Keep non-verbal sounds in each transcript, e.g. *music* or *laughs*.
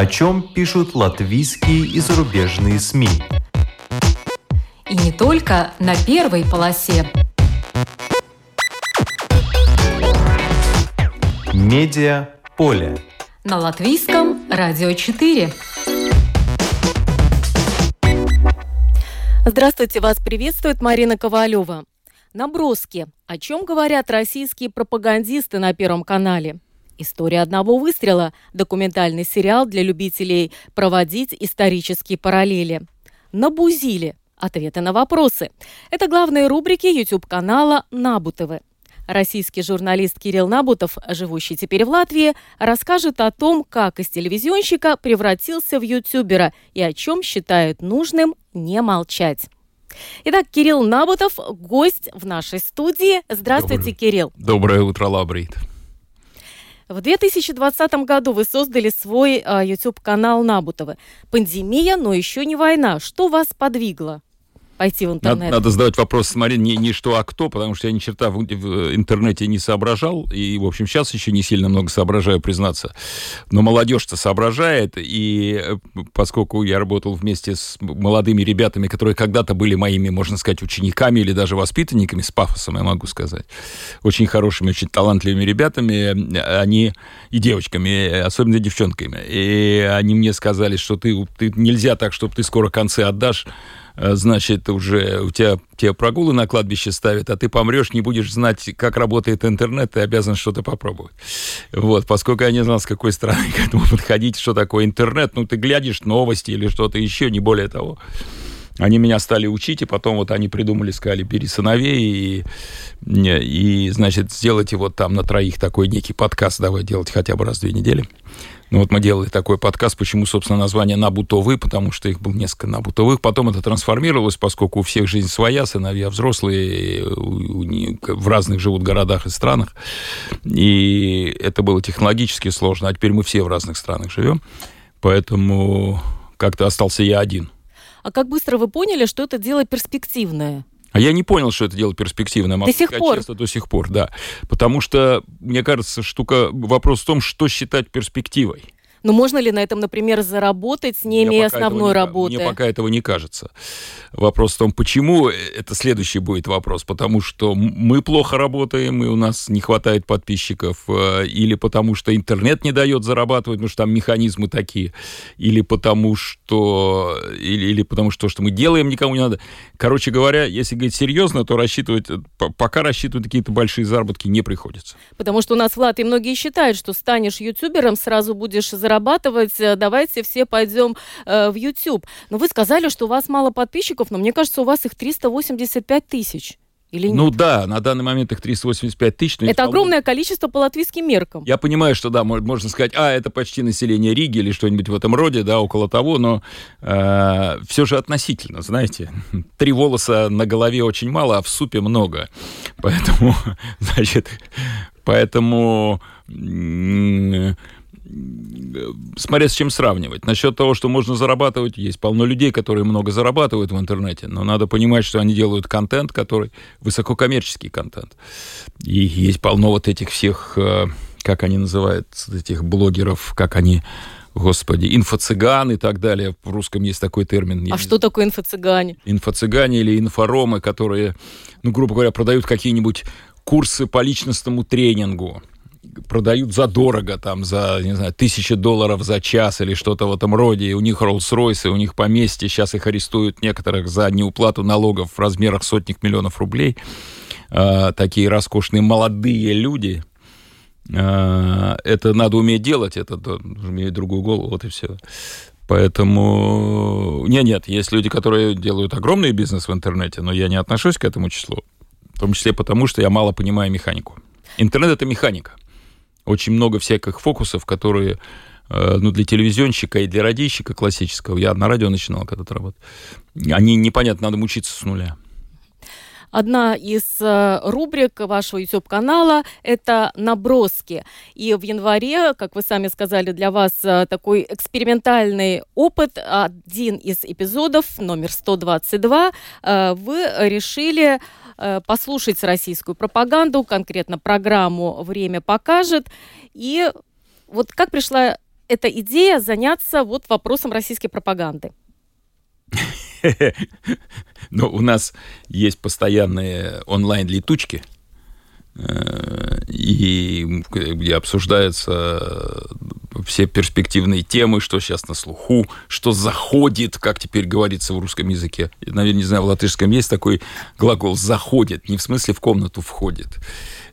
О чем пишут латвийские и зарубежные СМИ. И не только на первой полосе. Медиа поле. На латвийском радио 4. Здравствуйте, вас приветствует Марина Ковалева. Наброски. О чем говорят российские пропагандисты на Первом канале? История одного выстрела. Документальный сериал для любителей проводить исторические параллели. Набузили. Ответы на вопросы. Это главные рубрики YouTube-канала Набутовы. Российский журналист Кирилл Набутов, живущий теперь в Латвии, расскажет о том, как из телевизионщика превратился в ютубера и о чем считает нужным не молчать. Итак, Кирилл Набутов, гость в нашей студии. Здравствуйте, Доброе. Кирилл. Доброе утро, Лабрит. В 2020 году вы создали свой э, YouTube-канал Набутовы. Пандемия, но еще не война. Что вас подвигло пойти в Надо, интернет? надо задавать вопрос, смотри, не, не что, а кто, потому что я ни черта в, в интернете не соображал, и, в общем, сейчас еще не сильно много соображаю, признаться. Но молодежь-то соображает, и э, поскольку я работал вместе с молодыми ребятами, которые когда-то были моими, можно сказать, учениками или даже воспитанниками, с пафосом, я могу сказать, очень хорошими, очень талантливыми ребятами, они и девочками, особенно девчонками, и они мне сказали, что ты, ты нельзя так, чтобы ты скоро концы отдашь, э, значит, уже у тебя, тебе прогулы на кладбище ставят, а ты помрешь, не будешь знать, как работает интернет, ты обязан что-то попробовать. Вот, поскольку я не знал, с какой стороны к этому *laughs* подходить, что такое интернет, ну, ты глядишь новости или что-то еще, не более того. Они меня стали учить, и потом вот они придумали, сказали, бери сыновей и, и, значит, сделайте вот там на троих такой некий подкаст, давай делать хотя бы раз в две недели. Ну вот мы делали такой подкаст, почему, собственно, название «Набутовы», потому что их было несколько «Набутовых». Потом это трансформировалось, поскольку у всех жизнь своя, сыновья взрослые, у- у в разных живут городах и странах. И это было технологически сложно, а теперь мы все в разных странах живем. Поэтому как-то остался я один. А как быстро вы поняли, что это дело перспективное? А я не понял, что это дело перспективное. Могу До сих пор? честно, до сих пор, да. Потому что, мне кажется, штука, вопрос в том, что считать перспективой. Ну, можно ли на этом, например, заработать, не имея этого основной ка- работы? Мне пока этого не кажется. Вопрос в том, почему, э, это следующий будет вопрос. Потому что мы плохо работаем, и у нас не хватает подписчиков, э, или потому что интернет не дает зарабатывать, потому что там механизмы такие, или потому что, или, или потому что то, что мы делаем, никому не надо. Короче говоря, если говорить серьезно, то рассчитывать, э, пока рассчитывать какие-то большие заработки не приходится. Потому что у нас в Латвии многие считают, что станешь ютубером, сразу будешь зарабатывать, э, давайте все пойдем э, в YouTube. Но вы сказали, что у вас мало подписчиков, но мне кажется, у вас их 385 тысяч. Или нет? Ну да, на данный момент их 385 тысяч. Это огромное количество по латвийским меркам. Я понимаю, что да, мо- можно сказать, а это почти население Риги или что-нибудь в этом роде, да, около того, но все же относительно, знаете, *laughs* три волоса на голове очень мало, а в супе много, поэтому, *laughs* значит, поэтому м, смотря с чем сравнивать. Насчет того, что можно зарабатывать, есть полно людей, которые много зарабатывают в интернете, но надо понимать, что они делают контент, который высококоммерческий контент. И есть полно вот этих всех, э, как они называют, этих блогеров, как они, господи, инфо-цыган и так далее. В русском есть такой термин. А что такое инфо-цыгане? инфо-цыгане или инфоромы, которые, ну, грубо говоря, продают какие-нибудь курсы по личностному тренингу, продают задорого, там, за, не знаю, тысячи долларов за час или что-то в этом роде, и у них Роллс-Ройсы, у них поместье, сейчас их арестуют некоторых за неуплату налогов в размерах сотник миллионов рублей. А, такие роскошные молодые люди, а, это надо уметь делать, это да, имеет другую голову, вот и все. Поэтому... Нет, нет, есть люди, которые делают огромный бизнес в интернете, но я не отношусь к этому числу. В том числе потому, что я мало понимаю механику. Интернет — это механика. Очень много всяких фокусов, которые э, ну, для телевизионщика и для радищика классического, я на радио начинал когда-то работать, они непонятно, надо мучиться с нуля. Одна из э, рубрик вашего YouTube-канала – это наброски. И в январе, как вы сами сказали, для вас э, такой экспериментальный опыт. Один из эпизодов, номер 122, э, вы решили послушать российскую пропаганду, конкретно программу «Время покажет». И вот как пришла эта идея заняться вот вопросом российской пропаганды? *laughs* Ну, у нас есть постоянные онлайн-летучки, э, и где обсуждаются все перспективные темы, что сейчас на слуху, что заходит, как теперь говорится в русском языке. Я, наверное, не знаю, в латышском есть такой глагол «заходит», не в смысле в комнату входит.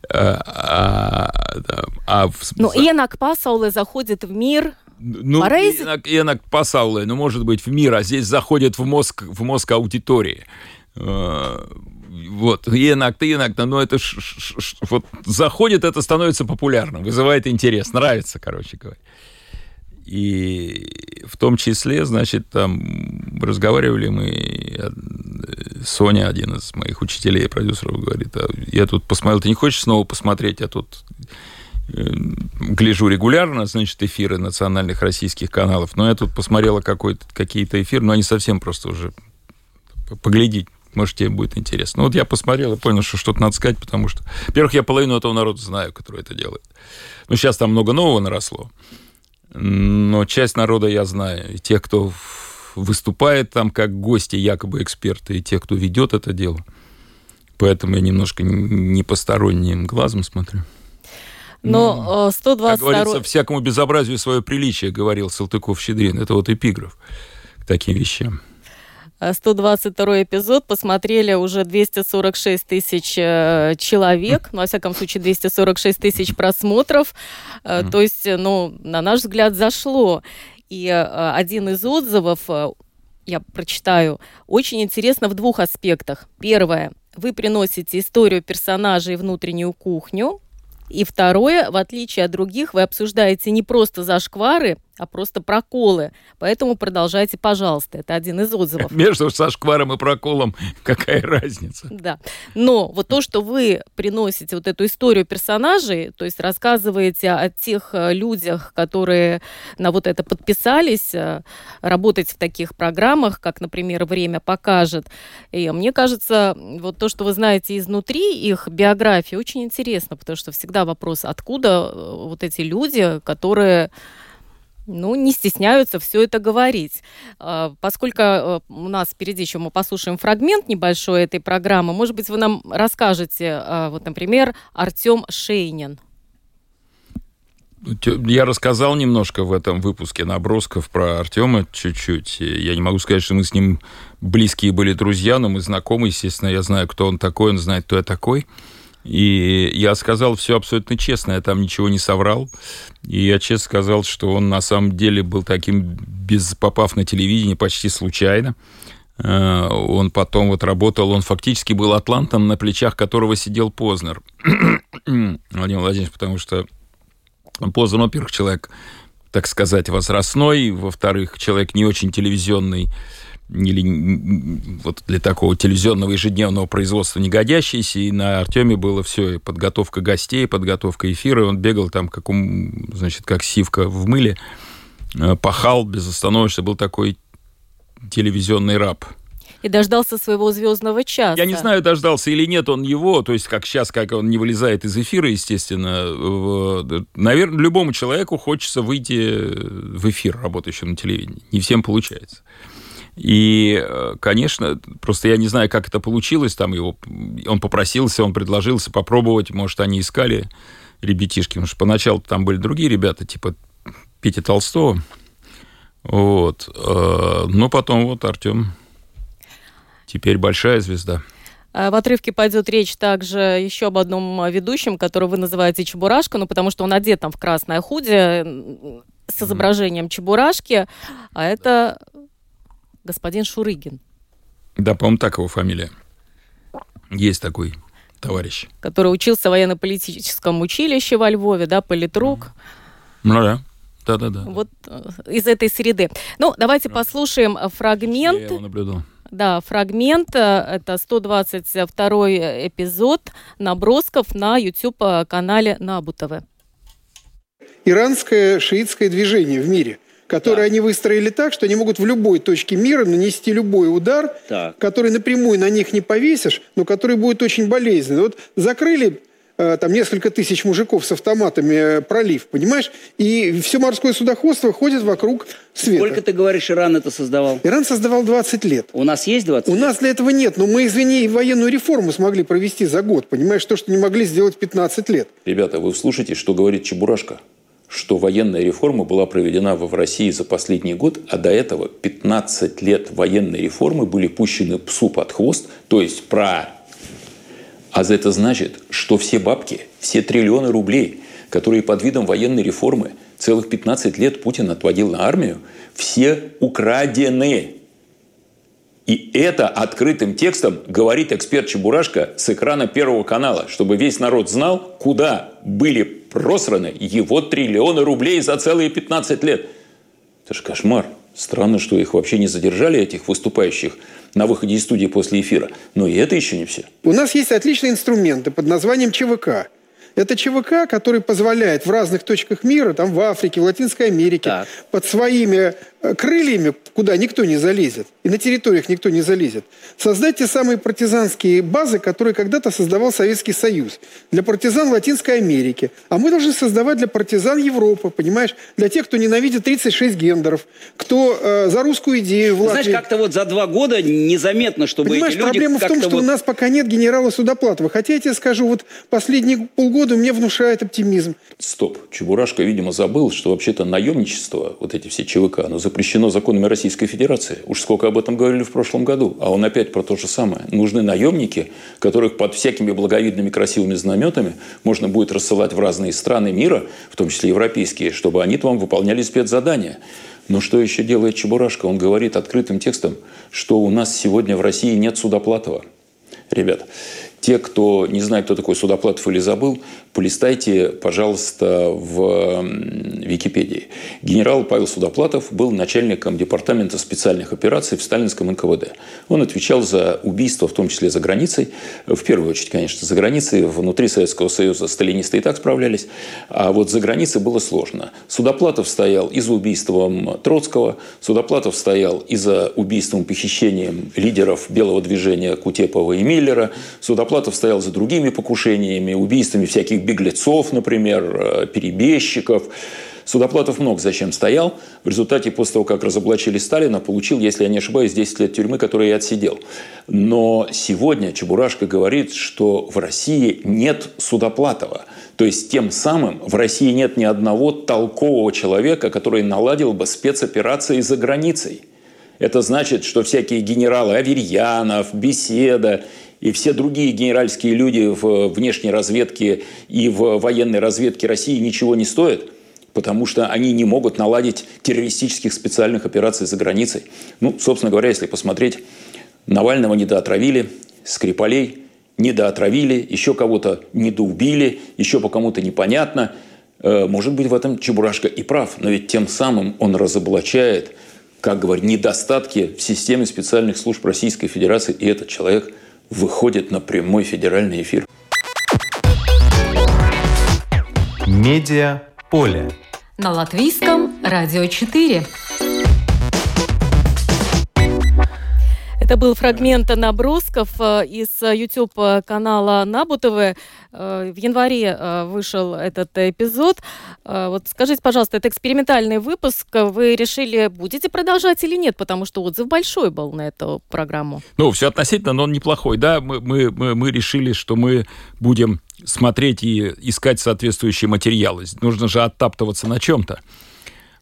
А, а, а в... Ну, иенак пасауле заходит в мир, ну, иенак, иенак пасауле, ну, может быть, в мир, а здесь заходит в мозг, в мозг аудитории. А, вот, иенак-то, иенак-то, но это ш, ш, ш, вот заходит, это становится популярным, вызывает интерес, нравится, короче говоря. И в том числе, значит, там разговаривали мы, э, Соня, один из моих учителей и продюсеров, говорит, а я тут посмотрел, ты не хочешь снова посмотреть, я тут э, гляжу регулярно, значит, эфиры национальных российских каналов, но я тут посмотрела какие-то эфиры, но они совсем просто уже поглядеть может, тебе будет интересно. Ну, вот я посмотрел и понял, что что-то надо сказать, потому что, во-первых, я половину этого народа знаю, который это делает. Ну, сейчас там много нового наросло, но часть народа я знаю. И тех, кто выступает там как гости, якобы эксперты, и тех, кто ведет это дело. Поэтому я немножко не посторонним глазом смотрю. Но 122... Как говорится, всякому безобразию свое приличие, говорил Салтыков-Щедрин. Это вот эпиграф к таким вещам. 122 эпизод посмотрели уже 246 тысяч э, человек, ну, во всяком случае, 246 тысяч просмотров. То есть, ну, на наш взгляд, зашло. И один из отзывов, я прочитаю, очень интересно в двух аспектах. Первое. Вы приносите историю персонажей и внутреннюю кухню. И второе, в отличие от других, вы обсуждаете не просто зашквары, а просто проколы. Поэтому продолжайте, пожалуйста. Это один из отзывов. *laughs* Между сашкваром и проколом какая разница? Да. Но вот то, что вы приносите вот эту историю персонажей, то есть рассказываете о тех э, людях, которые на вот это подписались, э, работать в таких программах, как, например, «Время покажет». И мне кажется, вот то, что вы знаете изнутри их биографии, очень интересно, потому что всегда вопрос, откуда э, вот эти люди, которые ну, не стесняются все это говорить. А, поскольку э, у нас впереди еще мы послушаем фрагмент небольшой этой программы, может быть, вы нам расскажете, а, вот, например, Артем Шейнин. Я рассказал немножко в этом выпуске набросков про Артема чуть-чуть. Я не могу сказать, что мы с ним близкие были друзья, но мы знакомы, естественно, я знаю, кто он такой, он знает, кто я такой. И я сказал все абсолютно честно, я там ничего не соврал. И я честно сказал, что он на самом деле был таким, без попав на телевидение, почти случайно. Э, он потом вот работал, он фактически был атлантом, на плечах которого сидел Познер. *coughs* Владимир Владимирович, потому что Познер, во-первых, человек, так сказать, возрастной, во-вторых, человек не очень телевизионный, или вот для такого телевизионного ежедневного производства не и на Артеме было все, и подготовка гостей, подготовка эфира, он бегал там, как, значит, как сивка в мыле, э, пахал безостановочно, был такой телевизионный раб. И дождался своего звездного часа. Я не знаю, дождался или нет он его, то есть как сейчас, как он не вылезает из эфира, естественно. Наверное, любому человеку хочется выйти в эфир, работающим на телевидении. Не всем получается. И, э, конечно, просто я не знаю, как это получилось, там его, он попросился, он предложился попробовать, может, они искали ребятишки, потому что поначалу там были другие ребята, типа Петя Толстого, вот, э, но потом вот Артем теперь большая звезда. А в отрывке пойдет речь также еще об одном ведущем, которого вы называете Чебурашка, ну, потому что он одет там в красное худи с изображением. Чебурашки, а это господин Шурыгин. Да, по-моему, так его фамилия. Есть такой товарищ. Который учился в военно-политическом училище во Львове, да, политрук. Ну да. Да-да-да. Вот э, из этой среды. Ну, давайте послушаем фрагмент. Я его наблюдал. Да, фрагмент. Э, это 122 эпизод набросков на YouTube-канале Набутовы. Иранское шиитское движение в мире – которые да. они выстроили так, что они могут в любой точке мира нанести любой удар, так. который напрямую на них не повесишь, но который будет очень болезненный. Вот закрыли э, там несколько тысяч мужиков с автоматами э, пролив, понимаешь? И все морское судоходство ходит вокруг света. Сколько, ты говоришь, Иран это создавал? Иран создавал 20 лет. У нас есть 20 У лет? нас для этого нет, но мы, извини, военную реформу смогли провести за год, понимаешь, то, что не могли сделать 15 лет. Ребята, вы слушайте, что говорит Чебурашка что военная реформа была проведена в России за последний год, а до этого 15 лет военной реформы были пущены псу под хвост, то есть про... А это значит, что все бабки, все триллионы рублей, которые под видом военной реформы целых 15 лет Путин отводил на армию, все украдены. И это открытым текстом говорит эксперт Чебурашка с экрана Первого канала, чтобы весь народ знал, куда были просраны его триллионы рублей за целые 15 лет. Это же кошмар. Странно, что их вообще не задержали, этих выступающих, на выходе из студии после эфира. Но и это еще не все. У нас есть отличные инструменты под названием ЧВК. Это ЧВК, который позволяет в разных точках мира, там в Африке, в Латинской Америке, Так. под своими э, крыльями, куда никто не залезет, и на территориях никто не залезет, создать те самые партизанские базы, которые когда-то создавал Советский Союз для партизан Латинской Америки. А мы должны создавать для партизан Европы, понимаешь? Для тех, кто ненавидит 36 гендеров, кто э, за русскую идею в Знаешь, Латвии. как-то вот за два года незаметно, чтобы Понимаешь, эти люди проблема в том, что вот... у нас пока нет генерала Судоплатова. Хотя я тебе скажу, вот последние полгода мне внушает оптимизм. Стоп. Чебурашка, видимо, забыл, что вообще-то наемничество, вот эти все ЧВК, оно запрещено законами Российской Федерации. Уж сколько об этом говорили в прошлом году. А он опять про то же самое. Нужны наемники, которых под всякими благовидными красивыми знаметами можно будет рассылать в разные страны мира, в том числе европейские, чтобы они там выполняли спецзадания. Но что еще делает Чебурашка? Он говорит открытым текстом, что у нас сегодня в России нет Судоплатова. Ребят, те, кто не знает, кто такой Судоплатов или забыл, полистайте, пожалуйста, в Википедии. Генерал Павел Судоплатов был начальником департамента специальных операций в сталинском НКВД. Он отвечал за убийства, в том числе за границей. В первую очередь, конечно, за границей. Внутри Советского Союза сталинисты и так справлялись. А вот за границей было сложно. Судоплатов стоял и за убийством Троцкого. Судоплатов стоял и за убийством, похищением лидеров белого движения Кутепова и Миллера. Судоплатов стоял за другими покушениями, убийствами всяких беглецов, например, э, перебежчиков. Судоплатов много зачем стоял. В результате, после того, как разоблачили Сталина, получил, если я не ошибаюсь, 10 лет тюрьмы, которые я отсидел. Но сегодня Чебурашка говорит, что в России нет Судоплатова. То есть, тем самым в России нет ни одного толкового человека, который наладил бы спецоперации за границей. Это значит, что всякие генералы Аверьянов, Беседа и все другие генеральские люди в внешней разведке и в военной разведке России ничего не стоят, потому что они не могут наладить террористических специальных операций за границей. Ну, собственно говоря, если посмотреть, Навального недоотравили, Скрипалей недоотравили, еще кого-то недоубили, еще по кому-то непонятно. Э, Может быть, в этом Чебурашка и прав, но ведь тем самым он разоблачает, как говорят, недостатки в системе специальных служб Российской Федерации, и этот человек выходит на прямой федеральный эфир. Медиа поле. На латвийском радио 4. Это был фрагмент набросков э, из YouTube-канала Набутовы. Э, В январе э, вышел этот эпизод. Э, Вот скажите, пожалуйста, это экспериментальный выпуск. Вы решили, будете продолжать или нет? Потому что отзыв большой был на эту программу. Ну, все относительно, но он неплохой, да. Мы, мы, мы решили, что мы будем смотреть и искать соответствующие материалы. Нужно же оттаптываться на чем-то.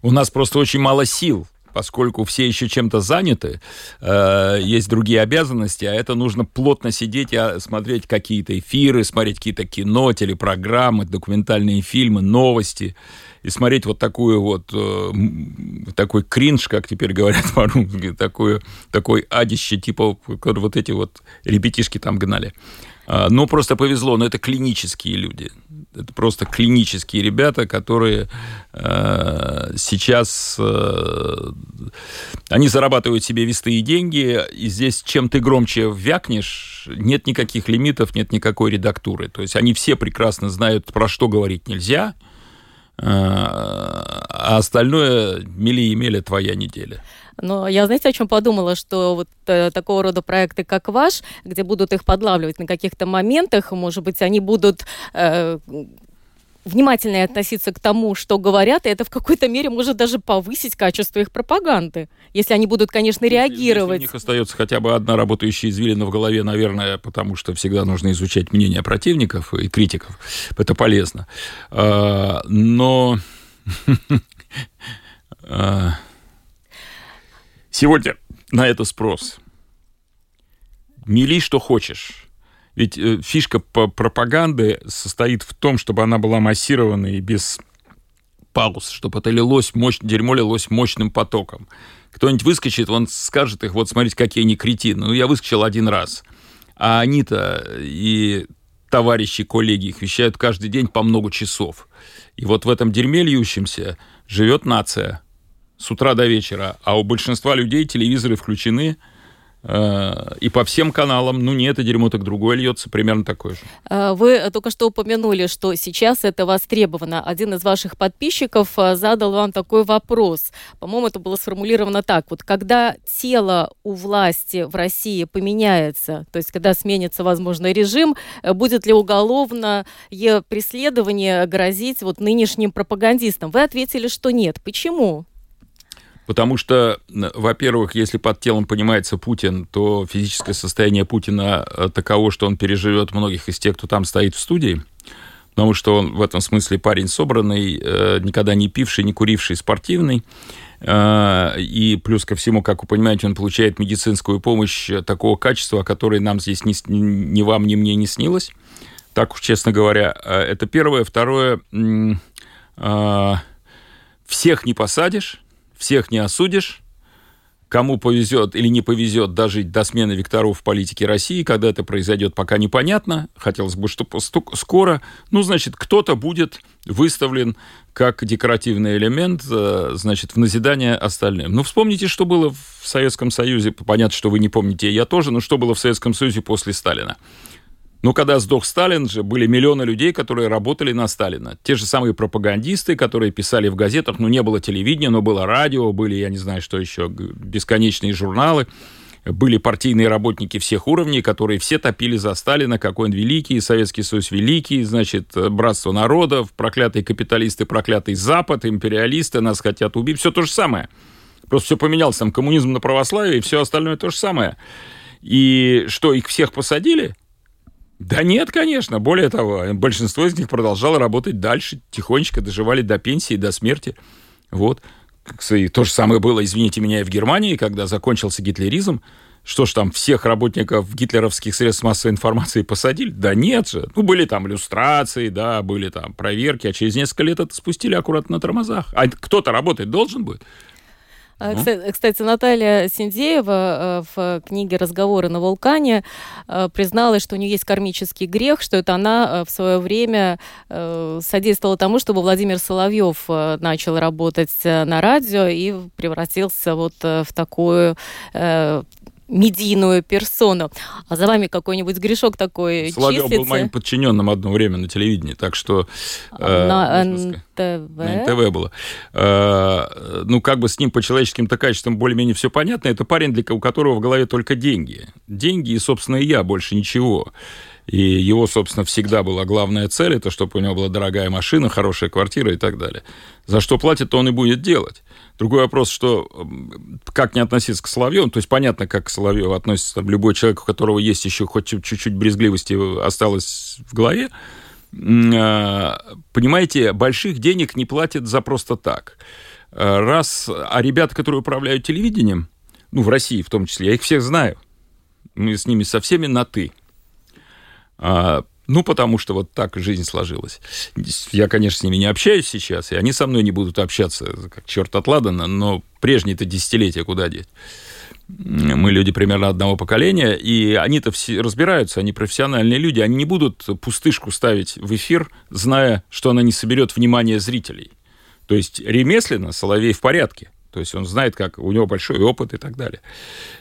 У нас просто очень мало сил, поскольку все еще чем-то заняты, э, есть другие обязанности, а это нужно плотно сидеть и а, смотреть какие-то эфиры, смотреть какие-то кино, телепрограммы, документальные фильмы, новости и смотреть вот такую вот э, такой кринж, как теперь говорят *laughs* по-русски, такое, такой адище, типа вот эти вот ребятишки там гнали. А, Ну, просто повезло, но это клинические люди. Это просто клинические ребята, которые э, сейчас э, они зарабатывают себе вестые деньги, и здесь чем ты громче вякнешь, нет никаких лимитов, нет никакой редактуры. То есть они все прекрасно знают, про что говорить нельзя, а остальное мели и мели твоя неделя. Но я, знаете, о чем подумала, что вот э, такого рода проекты, как ваш, где будут их подлавливать на каких-то моментах, может быть, они будут э, внимательнее относиться к тому, что говорят, и это в какой-то мере может даже повысить качество их пропаганды, если они будут, конечно, реагировать. Если у них остается хотя бы одна работающая извилина в голове, наверное, потому что всегда нужно изучать мнение противников и критиков. Это полезно. А, но *laughs* а, сегодня на это спрос. Мели, что хочешь ведь э, фишка пропаганды состоит в том, чтобы она была массированной и без пауз, чтобы это лилось, мощь, дерьмо лилось мощным потоком. Кто-нибудь выскочит, он скажет их, вот смотрите, какие они кретины. Ну, я выскочил один раз. А они-то и товарищи, коллеги их вещают каждый день по много часов. И вот в этом дерьме льющемся живет нация с утра до вечера, а у большинства людей телевизоры включены – и по всем каналам, ну не это дерьмо, так другое льется, примерно такое же. Э, вы только что упомянули, что сейчас это востребовано. Один из ваших подписчиков э, задал вам такой вопрос. По-моему, это было сформулировано так. Вот когда тело у власти в России поменяется, то есть когда сменится, возможно, режим, будет ли уголовное преследование грозить вот нынешним пропагандистам? Вы ответили, что нет. Почему? Потому что, во-первых, если под телом понимается Путин, то физическое состояние Путина э, таково, что он переживет многих из тех, кто там стоит в студии. Потому что он в этом смысле парень собранный, э, никогда не пивший, не куривший, спортивный. Э, и плюс ко всему, как вы понимаете, он получает медицинскую помощь такого качества, которой нам здесь ни, ни вам, ни мне не снилось. Так уж, честно говоря, это первое. Второе, всех не посадишь, всех не осудишь, кому повезет или не повезет дожить до смены векторов в политике России, когда это произойдет, пока непонятно. Хотелось бы, чтобы скоро. Ну, значит, кто-то будет выставлен как декоративный элемент, э, значит, в назидание остальным. Ну, вспомните, что было в Советском Союзе. Понятно, что вы не помните, я тоже, но что было в Советском Союзе после Сталина. Но когда сдох Сталин же, были миллионы людей, которые работали на Сталина. Те же самые пропагандисты, которые писали в газетах, ну, не было телевидения, но было радио, были, я не знаю, что еще, бесконечные журналы. Были партийные работники всех уровней, которые все топили за Сталина, какой он великий, Советский Союз великий, значит, братство народов, проклятые капиталисты, проклятый Запад, империалисты, нас хотят убить, все то же самое. Просто все поменялось, там коммунизм на православие и все остальное то же самое. И что, их всех посадили? Да нет, конечно. Более того, большинство из них продолжало работать дальше, тихонечко доживали до пенсии, до смерти. Вот. И то же самое было, извините меня, и в Германии, когда закончился гитлеризм. Что ж там, всех работников гитлеровских средств массовой информации посадили? Да нет же. Ну, были там иллюстрации, да, были там проверки, а через несколько лет это спустили аккуратно на тормозах. А кто-то работать должен будет. Ну. Кстати, Наталья Синдеева э, в книге «Разговоры на вулкане» э, призналась, что у нее есть кармический грех, что это она э, в свое время содействовала тому, чтобы Владимир Соловьев начал работать на радио и превратился вот в такую медийную персону. А за вами какой-нибудь грешок такой Соловьев числится? был моим подчиненным одно время на телевидении, так что... Э, на НТВ? На НТВ было. Э, ну, как бы с ним по человеческим-то качествам более-менее все понятно. Это парень, для, у которого в голове только деньги. Деньги и, собственно, и я, больше ничего. И его, собственно, всегда была главная цель, это чтобы у него была дорогая машина, хорошая квартира и так далее. За что платит, то он и будет делать. Другой вопрос, что как не относиться к Соловьеву, то есть понятно, как к Соловьеву относится там, любой человек, у которого есть еще хоть чуть-чуть брезгливости осталось в голове, а, понимаете, больших денег не платят за просто так. А, раз, а ребята, которые управляют телевидением, ну, в России в том числе, я их всех знаю, мы с ними со всеми на «ты», ну, потому что вот так жизнь сложилась. Я, конечно, с ними не общаюсь сейчас, и они со мной не будут общаться, как черт от ладана, но прежние-то десятилетия куда деть? Мы люди примерно одного поколения, и они-то все разбираются, они профессиональные люди, они не будут пустышку ставить в эфир, зная, что она не соберет внимание зрителей. То есть ремесленно Соловей в порядке. То есть он знает, как у него большой опыт и так далее.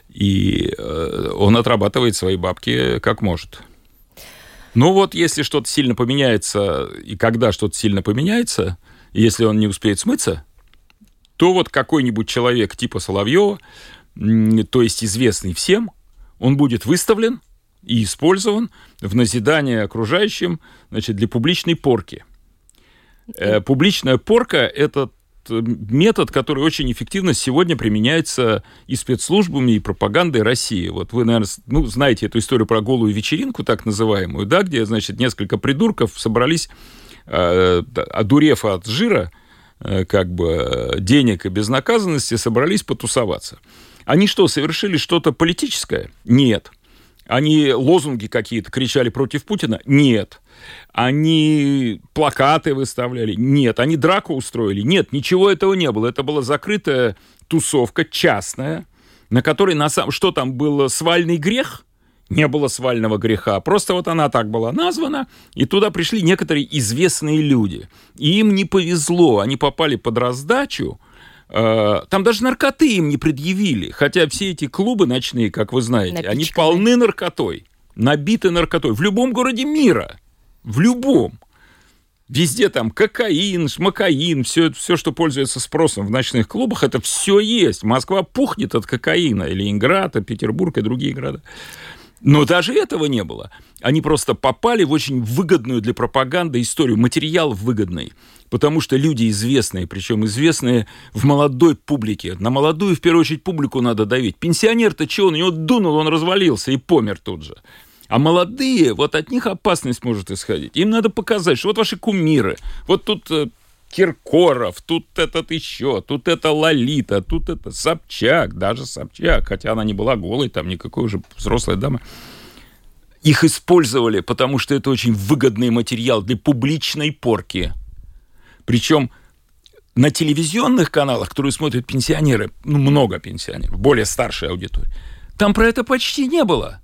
И э, он отрабатывает свои бабки как может. Ну вот, если что-то сильно поменяется, и когда что-то сильно поменяется, если он не успеет смыться, то вот какой-нибудь человек типа Соловьева, то есть известный всем, он будет выставлен и использован в назидание окружающим значит, для публичной порки. Э, публичная порка – это метод, который очень эффективно сегодня применяется и спецслужбами, и пропагандой России. Вот вы, наверное, ну, знаете эту историю про голую вечеринку, так называемую, да, где, значит, несколько придурков собрались, э, одурев от жира, э, как бы э, денег и безнаказанности, собрались потусоваться. Они что, совершили что-то политическое? Нет. Они лозунги какие-то кричали против Путина? Нет. Они плакаты выставляли? Нет. Они драку устроили? Нет, ничего этого не было. Это была закрытая тусовка, частная, на которой на самом... Что там было? Свальный грех? Не было свального греха. Просто вот она так была названа, и туда пришли некоторые известные люди. И им не повезло. Они попали под раздачу, Э, там даже наркоты им не предъявили, хотя все эти клубы ночные, как вы знаете, Напичканы. они полны наркотой, набиты наркотой. В любом городе мира, в любом. Везде там кокаин, шмакаин, все, все, что пользуется спросом в ночных клубах, это все есть. Москва пухнет от кокаина, и Ленинград, и Петербург, и другие города. Но даже этого не было. Они просто попали в очень выгодную для пропаганды историю, материал выгодный потому что люди известные, причем известные в молодой публике. На молодую, в первую очередь, публику надо давить. Пенсионер-то чего, на него дунул, он развалился и помер тут же. А молодые, вот от них опасность может исходить. Им надо показать, что вот ваши кумиры, вот тут э, Киркоров, тут этот еще, тут это Лолита, тут это Собчак, даже Собчак, хотя она не была голой, там никакой уже взрослая дама. Их использовали, потому что это очень выгодный материал для публичной порки. Причем на телевизионных каналах, которые смотрят пенсионеры, ну, много пенсионеров, более старшая аудитория, там про это почти не было.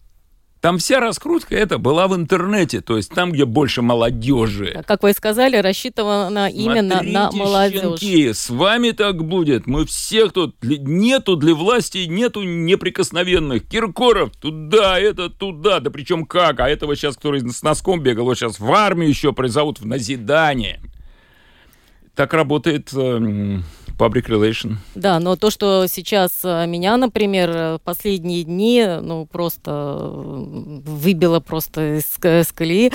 Там вся раскрутка это была в интернете, то есть там, где больше молодежи. Как вы сказали, рассчитано именно Смотрите, на молодежь. Щенки, с вами так будет. Мы всех тут нету для власти, нету неприкосновенных. Киркоров туда, это туда, да причем как? А этого сейчас, который с носком бегал, его сейчас в армию еще призовут в назидание. Так работает э, public relation. Да, но то, что сейчас э, меня, например, э, последние дни, ну, просто э, выбило просто из, из колеи,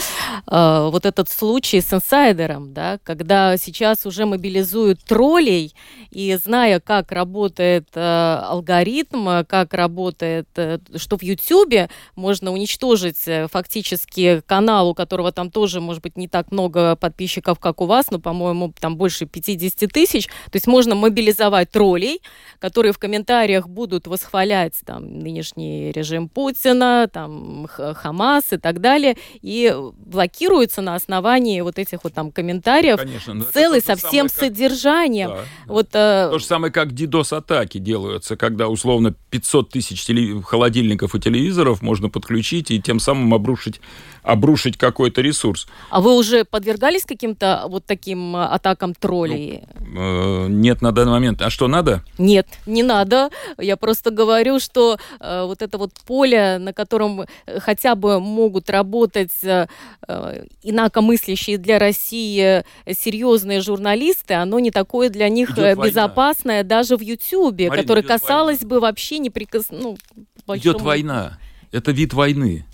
вот этот случай с инсайдером, да, когда сейчас уже мобилизуют троллей, и зная, как работает алгоритм, как работает, что в Ютьюбе можно уничтожить фактически канал, у которого там тоже, может быть, не так много подписчиков, как у вас, но, по-моему, там больше 50 тысяч, то есть можно мобилизовать троллей, которые в комментариях будут восхвалять там нынешний режим Путина, там Хамас и так далее, и блокируются на основании вот этих вот там комментариев Конечно, целый совсем как... содержанием. Да, вот, да. Э... То же самое, как DDoS-атаки делаются, когда условно 500 тысяч теле... холодильников и телевизоров можно подключить и тем самым обрушить, обрушить какой-то ресурс. А вы уже подвергались каким-то вот таким э, атакам троллей? Ну, э, нет, на данный момент. А что, надо? Нет, не надо. Я просто говорю, что э, вот это вот поле, на котором э, хотя бы могут работать э, э, инакомыслящие для России серьезные журналисты, оно не такое для них идет безопасное война. даже в Ютьюбе, который касалось война. бы вообще не прикос... ну, Идет война. Это вид войны.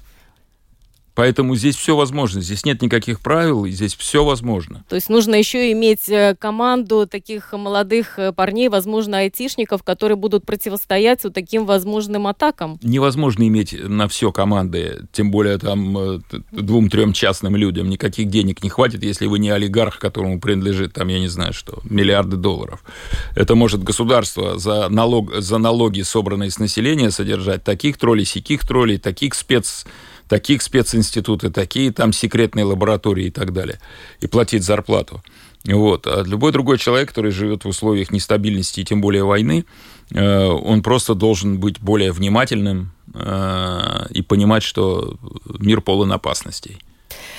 Поэтому здесь все возможно. Здесь нет никаких правил, и здесь все возможно. То есть нужно еще иметь э, команду таких молодых э, парней, возможно, айтишников, которые будут противостоять вот таким возможным атакам. Невозможно иметь на все команды, тем более там э, двум-трем частным людям. Никаких денег не хватит, если вы не олигарх, которому принадлежит, там, я не знаю что, миллиарды долларов. Это может государство за, налог, за налоги, собранные с населения, содержать таких троллей, сяких троллей, таких спец таких специнституты, такие там секретные лаборатории и так далее, и платить зарплату. Вот. А любой другой человек, который живет в условиях нестабильности и тем более войны, э, он просто должен быть более внимательным э, и понимать, что мир полон опасностей.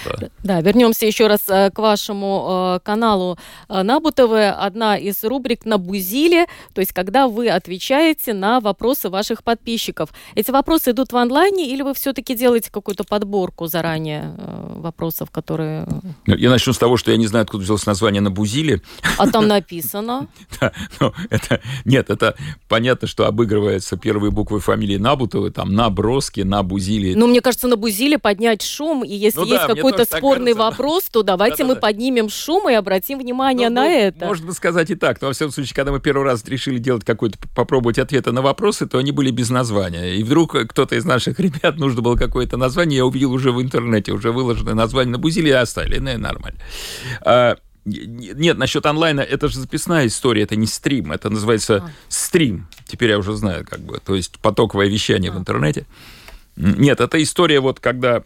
Да. да, вернемся еще раз э, к вашему э, каналу э, на БУТВ. Одна из рубрик на Бузиле, то есть когда вы отвечаете на вопросы ваших подписчиков. Эти вопросы идут в онлайне или вы все-таки делаете какую-то подборку заранее вопросов, которые... Ну, я начну с того, что я не знаю, откуда взялось название на Бузиле. А там *laughs* написано? Да, ну, это... Нет, это понятно, что обыгрывается первые буквы фамилии Набутовы, там на Броске, на Бузиле. Ну, мне кажется, на Бузиле поднять шум, и если ну, есть да, какой-то спорный вопрос, то давайте мы поднимем шум и обратим внимание ну, на ну, это. Можно сказать и так, но во всяком случае, когда мы первый раз решили делать какой-то, попробовать ответы на вопросы, то они были без названия. И вдруг кто-то из наших *laughs* ребят, нужно было какое-то название, я увидел уже в интернете, уже выложенное название на Бузиле, и оставили, ну, нормально. А, нет, насчет онлайна, это же записная история, это не стрим, это называется а. стрим. Теперь я уже знаю, как бы, то есть потоковое вещание а. в интернете. Нет, это история вот, когда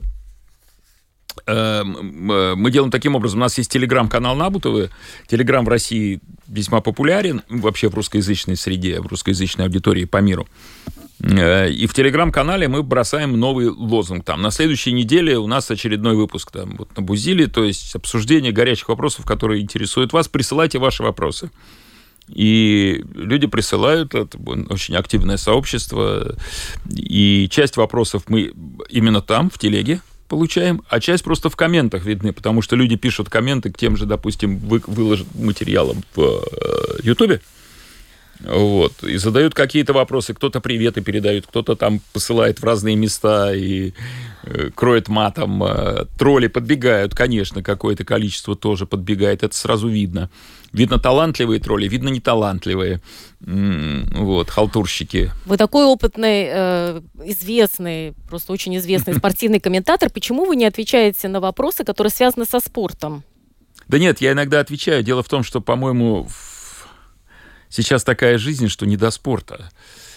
мы делаем таким образом, у нас есть телеграм-канал Набутовы, телеграм в России весьма популярен, вообще в русскоязычной среде, в русскоязычной аудитории по миру. Э, и в телеграм-канале мы бросаем новый лозунг. Там на следующей неделе у нас очередной выпуск там вот на Бузиле, то есть обсуждение горячих вопросов, которые интересуют вас. Присылайте ваши вопросы. И люди присылают, это очень активное сообщество, и часть вопросов мы именно там, в телеге, получаем, а часть просто в комментах видны, потому что люди пишут комменты к тем же, допустим, вы, выложенным материалам в э, Ютубе, вот, и задают какие-то вопросы, кто-то приветы передает, кто-то там посылает в разные места и э, кроет матом. Э, тролли подбегают, конечно, какое-то количество тоже подбегает, это сразу видно. Видно талантливые тролли, видно неталантливые. Вот, халтурщики. Вы такой опытный, э, известный, просто очень известный *laughs* спортивный комментатор. Почему вы не отвечаете на вопросы, которые связаны со спортом? Да нет, я иногда отвечаю. Дело в том, что, по-моему, сейчас такая жизнь, что не до спорта.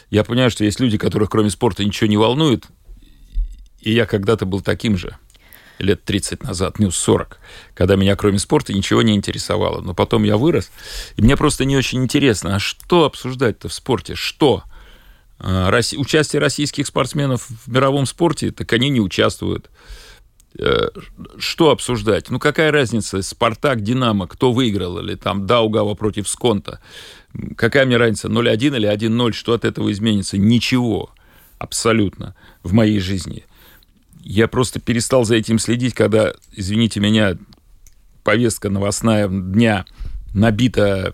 Я понимаю, что есть люди, которых кроме спорта ничего не волнует, и я когда-то был таким же лет 30 назад, минус 40, когда меня кроме спорта ничего не интересовало. Но потом я вырос, и мне просто не очень интересно, а что обсуждать-то в спорте? Что? А, Росси... Участие российских спортсменов в мировом спорте, так они не участвуют. Э, что обсуждать? Ну, какая разница, Спартак, Динамо, кто выиграл, или там Даугава против Сконта? Какая мне разница, 0-1 или 1-0, что от этого изменится? Ничего, абсолютно, в моей жизни. Я просто перестал за этим следить, когда, извините меня, повестка новостная дня набита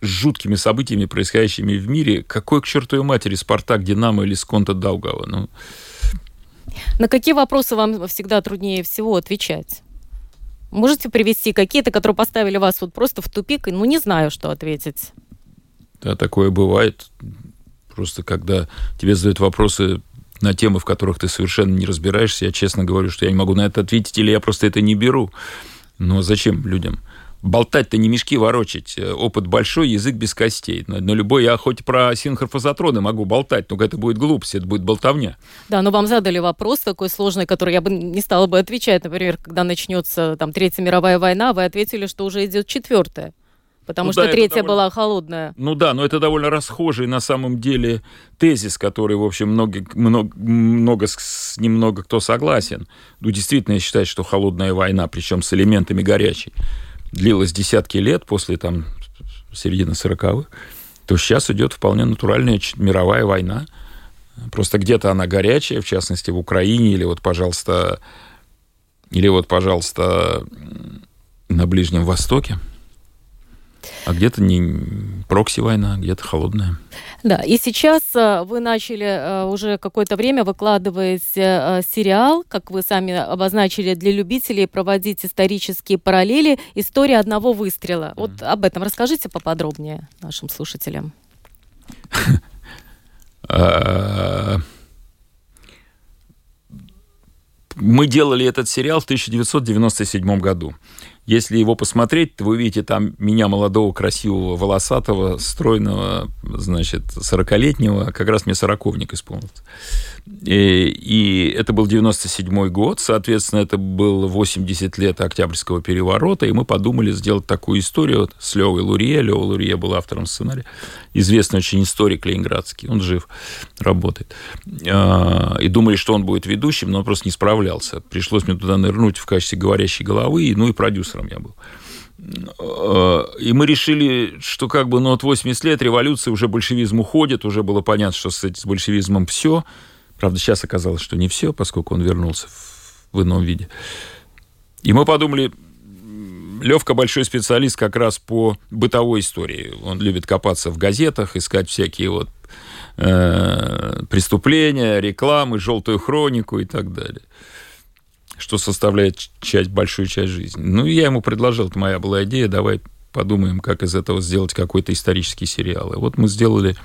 жуткими событиями, происходящими в мире. Какой к чертовой матери Спартак, Динамо или Сконта Даугава? Ну... На какие вопросы вам всегда труднее всего отвечать? Можете привести какие-то, которые поставили вас вот просто в тупик, и ну не знаю, что ответить? Да, такое бывает. Просто когда тебе задают вопросы на темы, в которых ты совершенно не разбираешься, я честно говорю, что я не могу на это ответить, или я просто это не беру. Но зачем людям? Болтать-то не мешки ворочать. Опыт большой, язык без костей. На, на любой, я хоть про синхрофазотроны могу болтать, но это будет глупость, это будет болтовня. Да, но вам задали вопрос такой сложный, который я бы не стала бы отвечать. Например, когда начнется там Третья мировая война, вы ответили, что уже идет четвертая. Потому ну, что да, третья довольно... была холодная. Ну да, но это довольно расхожий на самом деле тезис, который, в общем, много, много, много с ним много кто согласен. Ну, действительно, я считаю, что холодная война, причем с элементами горячей, длилась десятки лет после там середины сороковых, то сейчас идет вполне натуральная мировая война. Просто где-то она горячая, в частности, в Украине, или вот, пожалуйста, или вот, пожалуйста, на Ближнем Востоке. А где-то не прокси-война, где-то холодная. Да, и сейчас э, вы начали э, уже какое-то время выкладывать э, сериал, как вы сами обозначили, для любителей проводить исторические параллели «История одного выстрела». Вот mm. об этом расскажите поподробнее нашим слушателям. *laughs* А, мы делали этот сериал в 1997 году. Если его посмотреть, то вы увидите там меня, молодого, красивого, волосатого, стройного, значит, 40-летнего, как раз мне сороковник исполнился. И, и это был 97 год, соответственно, это был 80 лет Октябрьского переворота, и мы подумали сделать такую историю с Левой Лурье. Лева Лурье был автором сценария, известный очень историк ленинградский, он жив, работает. А, и думали, что он будет ведущим, но он просто не справлялся. Пришлось мне туда нырнуть в качестве говорящей головы, ну и продюсером я был. А, и мы решили, что как бы, ну, вот 80 лет революции, уже большевизм уходит, уже было понятно, что с большевизмом все – Правда, сейчас оказалось, что не все, поскольку он вернулся в, в ином виде. И мы подумали, Левка большой специалист как раз по бытовой истории. Он любит копаться в газетах, искать всякие вот э, преступления, рекламы, желтую хронику и так далее что составляет часть, большую часть жизни. Ну, я ему предложил, это моя была идея, давай подумаем, как из этого сделать какой-то исторический сериал. И вот мы сделали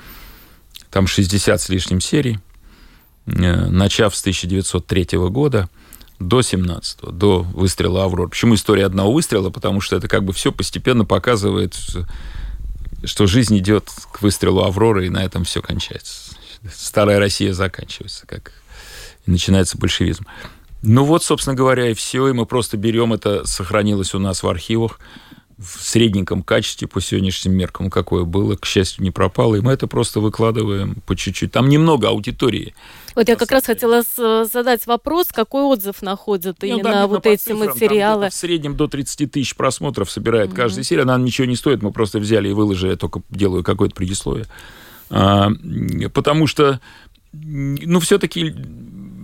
там 60 с лишним серий. Э, начав с 1903 года до 17 до выстрела Аврор. Почему история одного выстрела? Потому что это как бы все постепенно показывает, что жизнь идет к выстрелу Авроры, и на этом все кончается. Старая Россия заканчивается, как и начинается большевизм. Ну вот, собственно говоря, и все, и мы просто берем это, сохранилось у нас в архивах, в средненьком качестве по сегодняшним меркам, какое было, к счастью, не пропало, и мы это просто выкладываем по чуть-чуть. Там немного аудитории. Вот я как раз хотела задать вопрос, какой отзыв находят ну, именно да, вот эти цифрам, материалы? в среднем до 30 тысяч просмотров собирает mm-hmm. каждая серия. Она ничего не стоит, мы просто взяли и выложили, я только делаю какое-то предисловие. А, потому что, ну, все-таки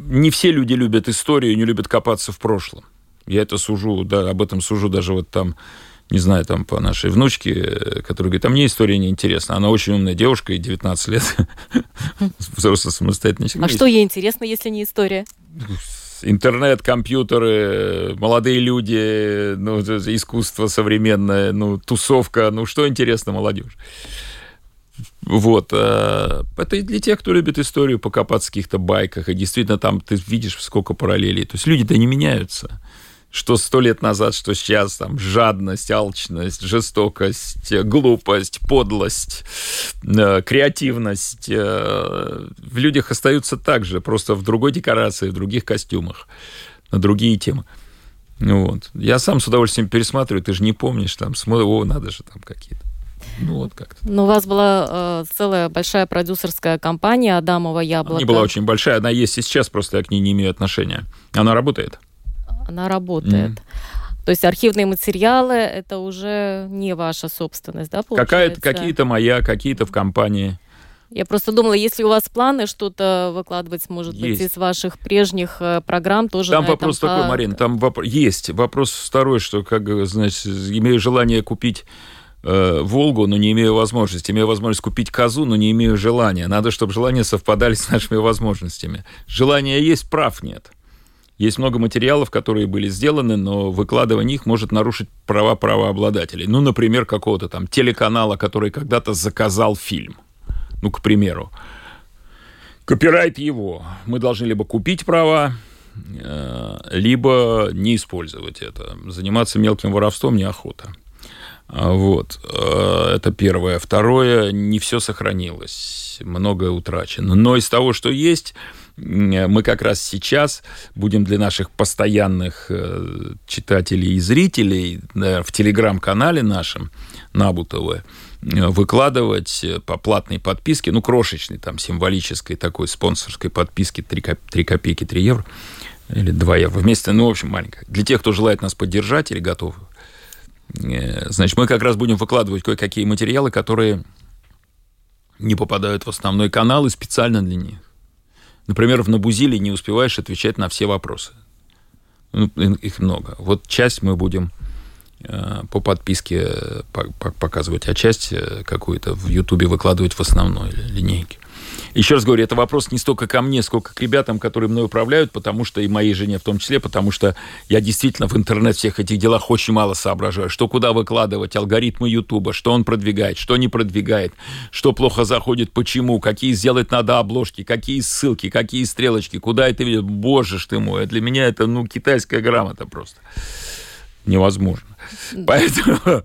не все люди любят историю, не любят копаться в прошлом. Я это сужу, да, об этом сужу даже вот там не знаю, там по нашей внучке, которая говорит, а мне история не интересна. Она очень умная девушка, и 19 лет, *laughs* взрослая самостоятельная А что ей интересно, если не история? интернет, компьютеры, молодые люди, ну, искусство современное, ну, тусовка, ну, что интересно молодежь. Вот. Э, это и для тех, кто любит историю, покопаться в каких-то байках, и действительно там ты видишь, сколько параллелей. То есть люди-то не меняются что сто лет назад, что сейчас, там, жадность, алчность, жестокость, глупость, подлость, э, креативность э, в людях остаются так же, просто в другой декорации, в других костюмах, на другие темы. Вот. Я сам с удовольствием пересматриваю, ты же не помнишь, там, смотрю, о, надо же там какие-то. Ну, вот как-то. Ну, у вас была э, целая большая продюсерская компания «Адамова яблоко». Она не была очень большая, она есть и сейчас, просто я к ней не имею отношения. Она работает она работает. Mm. То есть архивные материалы это уже не ваша собственность, да, получается? Какие-то моя, какие-то в компании. Я просто думала, если у вас планы что-то выкладывать, может есть. быть, из ваших прежних э, программ тоже. Там вопрос этом... такой, Марин, там воп... есть вопрос второй, что как значит, имею желание купить э, Волгу, но не имею возможности. Имею возможность купить козу, но не имею желания. Надо, чтобы желания совпадали с нашими возможностями. Желания есть, прав нет. Есть много материалов, которые были сделаны, но выкладывание их может нарушить права правообладателей. Ну, например, какого-то там телеканала, который когда-то заказал фильм. Ну, к примеру. Копирайт его. Мы должны либо купить права, э, либо не использовать это. Заниматься мелким воровством неохота. А, вот. Э, это первое. Второе, не все сохранилось. Многое утрачено. Но из того, что есть, мы как раз сейчас будем для наших постоянных э, читателей и зрителей в телеграм-канале нашем Набутова э, выкладывать по платной подписке, ну, крошечной, там, символической такой спонсорской подписке 3, 3 копейки, 3 евро, или 2 евро вместе, ну, в общем, маленькая. Для тех, кто желает нас поддержать или готов, э, значит, мы как раз будем выкладывать кое-какие материалы, которые не попадают в основной канал и специально для них. Например, в Набузиле не успеваешь отвечать на все вопросы. Ну, их много. Вот часть мы будем э, по подписке показывать, а часть э, какую-то в Ютубе выкладывать в основной линейке. Еще раз говорю, это вопрос не столько ко мне, сколько к ребятам, которые мной управляют, потому что и моей жене в том числе, потому что я действительно в интернет всех этих делах очень мало соображаю. Что куда выкладывать, алгоритмы Ютуба, что он продвигает, что не продвигает, что плохо заходит, почему, какие сделать надо обложки, какие ссылки, какие стрелочки, куда это ведет. Боже ж ты мой, для меня это, ну, китайская грамота просто. невозможно. Поэтому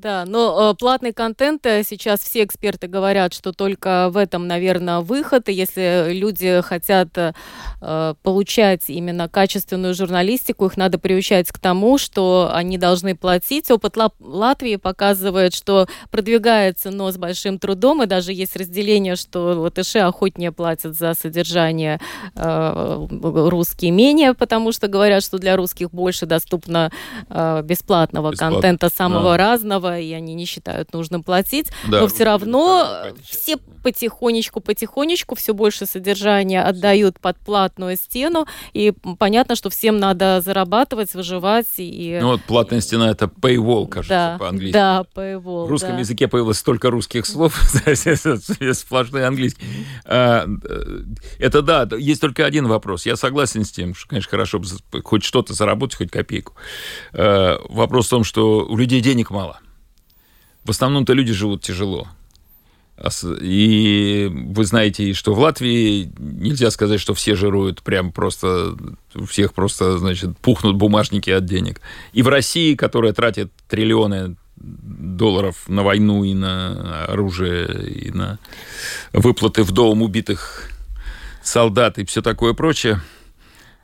да, но э, платный контент э, сейчас все эксперты говорят, что только в этом, наверное, выход. И если люди хотят э, получать именно качественную журналистику, их надо приучать к тому, что они должны платить. Опыт Лап- Латвии показывает, что продвигается, но с большим трудом, и даже есть разделение, что латыши охотнее платят за содержание э, русские менее, потому что говорят, что для русских больше доступно э, бесплатного Бесплатно. контента самого А. разного, и они не считают нужным платить. Да, но все равно все потихонечку, потихонечку все больше содержания отдают под платную стену, и понятно, что всем надо зарабатывать, выживать и ну, вот платная стена это paywall, кажется, да, по-английски. да, paywall, В русском да. языке появилось столько русских слов, *laughs* сплошной английский. А, э, Это да, есть только один вопрос. Я согласен с тем, что, конечно, хорошо бы хоть что-то заработать, хоть копейку. Э, Вопрос в том, что у людей денег мало. В основном-то люди живут тяжело. А И вы знаете, что в Латвии нельзя сказать, что все жируют прям просто, у всех просто, значит, пухнут бумажники от денег. И в России, которая тратит триллионы долларов на войну и на оружие, и на выплаты в дом убитых солдат и все такое прочее,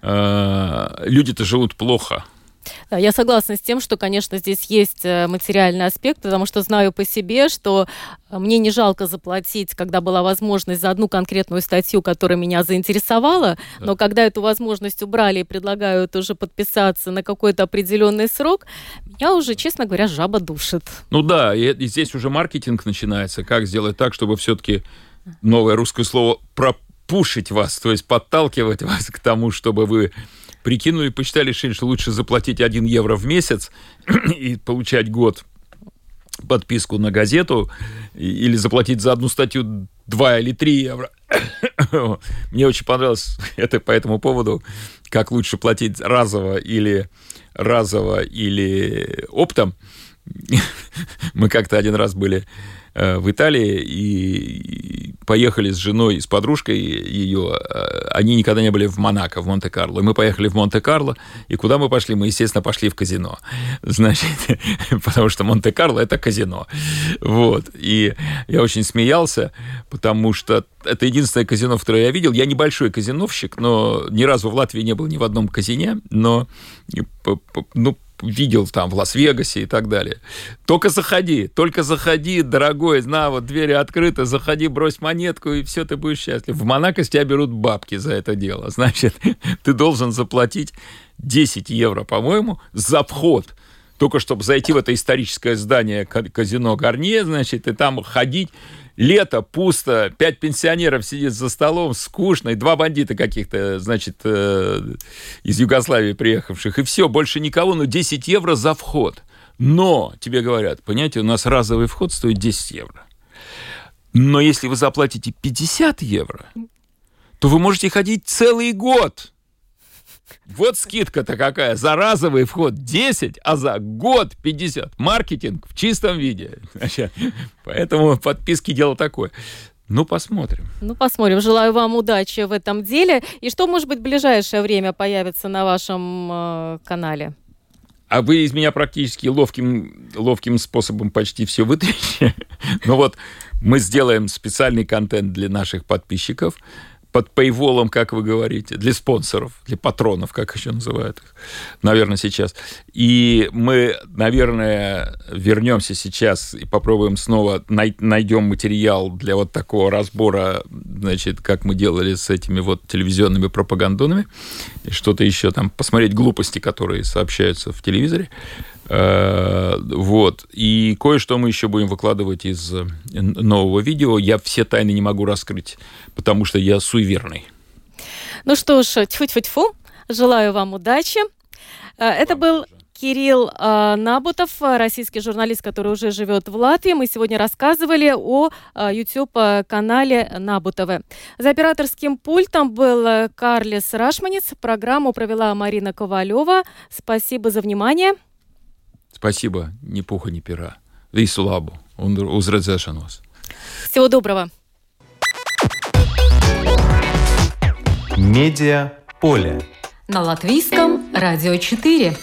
э, люди-то живут плохо. Да, я согласна с тем, что, конечно, здесь есть э, материальный аспект, потому что знаю по себе, что э, мне не жалко заплатить, когда была возможность за одну конкретную статью, которая меня заинтересовала, но когда эту возможность убрали и предлагают уже подписаться на какой-то определенный срок, меня уже, честно говоря, жаба душит. Ну да, и, и здесь уже маркетинг начинается. Как сделать так, чтобы все-таки новое русское слово пропушить вас, то есть подталкивать вас к тому, чтобы вы прикинули, посчитали, решили, что лучше заплатить 1 евро в месяц *clears throat* и получать год подписку на газету или заплатить за одну статью 2 или 3 евро. *clears throat* Мне очень понравилось *laughs* это по этому поводу, как лучше платить разово или разово или оптом. *laughs* Мы как-то один раз были в Италии и поехали с женой с подружкой ее. э, Они никогда не были в Монако, в Монте-Карло. Мы поехали в Монте-Карло. И куда мы пошли? Мы, естественно, пошли в казино. *laughs* Значит, *laughs* потому что Монте-Карло – это казино. Вот. И я очень смеялся, потому что это единственное казино, которое я видел. Я небольшой казиновщик, но ни разу в Латвии не был ни в одном казине, но ну, видел там в Лас-Вегасе и так далее. Только заходи, только заходи, дорогой, на, вот двери открыты, заходи, брось монетку, и все, ты будешь счастлив. В Монако с тебя берут бабки за это дело. Значит, *laughs* ты должен заплатить 10 евро, по-моему, за вход. Только чтобы зайти в это историческое здание ка- казино Гарнье, значит, и там ходить. Лето, пусто, пять пенсионеров сидит за столом, скучно, и два бандита каких-то, значит, э, из Югославии приехавших, и все, больше никого, но 10 евро за вход. Но, тебе говорят, понимаете, у нас разовый вход стоит 10 евро. Но если вы заплатите 50 евро, то вы можете ходить целый год. Вот скидка-то какая. За разовый вход 10, а за год 50. Маркетинг в чистом виде. Значит, Поэтому подписки дело такое. Ну, посмотрим. Ну, посмотрим. Желаю вам удачи в этом деле. И что, может быть, в ближайшее время появится на вашем э, канале? А вы из меня практически ловким, ловким способом почти все вытащите. *laughs* Но вот мы сделаем специальный контент для наших подписчиков под пейволом, как вы говорите, для спонсоров, для патронов, как еще называют их, наверное, сейчас. И мы, наверное, вернемся сейчас и попробуем снова най- найдем материал для вот такого разбора, значит, как мы делали с этими вот телевизионными пропагандонами, и что-то еще там, посмотреть глупости, которые сообщаются в телевизоре. Э, Вот. И кое-что мы еще будем выкладывать из э, нового видео. Я все тайны не могу раскрыть, потому что я суеверный. Ну что ж, тьфу-тьфу-тьфу. Желаю вам удачи. Э, Это был Кирилл Набутов, российский журналист, который уже живет в Латвии. Мы сегодня рассказывали о YouTube-канале Набутовы. За операторским пультом был Карлис Рашманец. Программу провела Марина Ковалева. Спасибо за внимание. Спасибо, ни пуха, ни пера. Labu un uz redzēšanos. Всего доброго. Медиа поле. На латвийском радио 4.